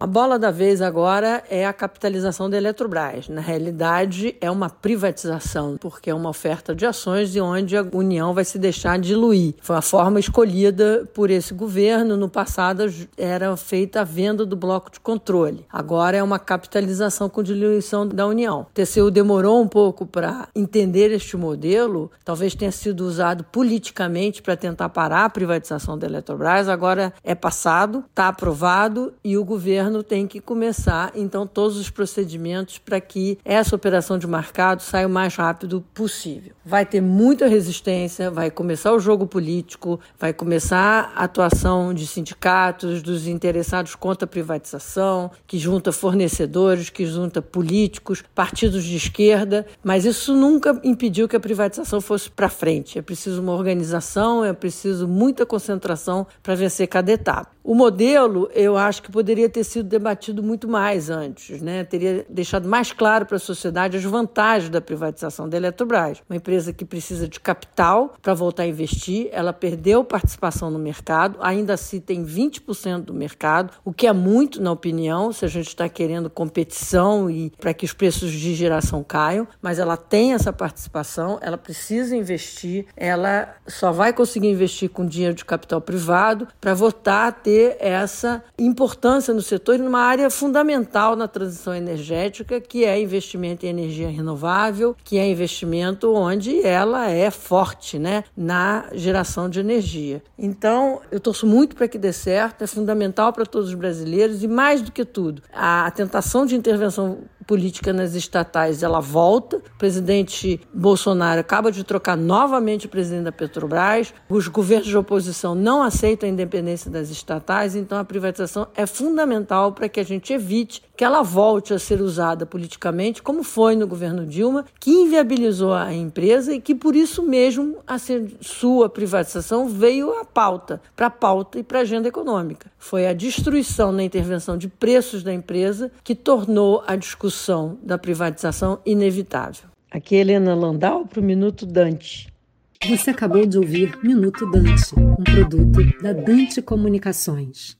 A bola da vez agora é a capitalização da Eletrobras. Na realidade, é uma privatização, porque é uma oferta de ações de onde a União vai se deixar diluir. Foi a forma escolhida por esse governo. No passado, era feita a venda do bloco de controle. Agora é uma capitalização com diluição da União. O TCU demorou um pouco para entender este modelo, talvez tenha sido usado politicamente para tentar parar a privatização da Eletrobras. Agora é passado, está aprovado e o governo governo tem que começar, então, todos os procedimentos para que essa operação de mercado saia o mais rápido possível. Vai ter muita resistência, vai começar o jogo político, vai começar a atuação de sindicatos, dos interessados contra a privatização, que junta fornecedores, que junta políticos, partidos de esquerda, mas isso nunca impediu que a privatização fosse para frente. É preciso uma organização, é preciso muita concentração para vencer cada etapa. O modelo, eu acho que poderia ter sido debatido muito mais antes, né? Teria deixado mais claro para a sociedade as vantagens da privatização da Eletrobras. Uma empresa que precisa de capital para voltar a investir, ela perdeu participação no mercado, ainda assim tem 20% do mercado, o que é muito, na opinião, se a gente está querendo competição e para que os preços de geração caiam, mas ela tem essa participação, ela precisa investir, ela só vai conseguir investir com dinheiro de capital privado para voltar a ter essa importância no setor e numa área fundamental na transição energética, que é investimento em energia renovável, que é investimento onde ela é forte né, na geração de energia. Então, eu torço muito para que dê certo, é fundamental para todos os brasileiros e, mais do que tudo, a tentação de intervenção política nas estatais ela volta. O presidente Bolsonaro acaba de trocar novamente o presidente da Petrobras. Os governos de oposição não aceitam a independência das estatais, então a privatização é fundamental para que a gente evite que ela volte a ser usada politicamente, como foi no governo Dilma, que inviabilizou a empresa e que por isso mesmo a sua privatização veio à pauta, para a pauta e para a agenda econômica. Foi a destruição na intervenção de preços da empresa que tornou a discussão da privatização inevitável. Aqui é Helena Landau para o Minuto Dante. Você acabou de ouvir Minuto Dante, um produto da Dante Comunicações.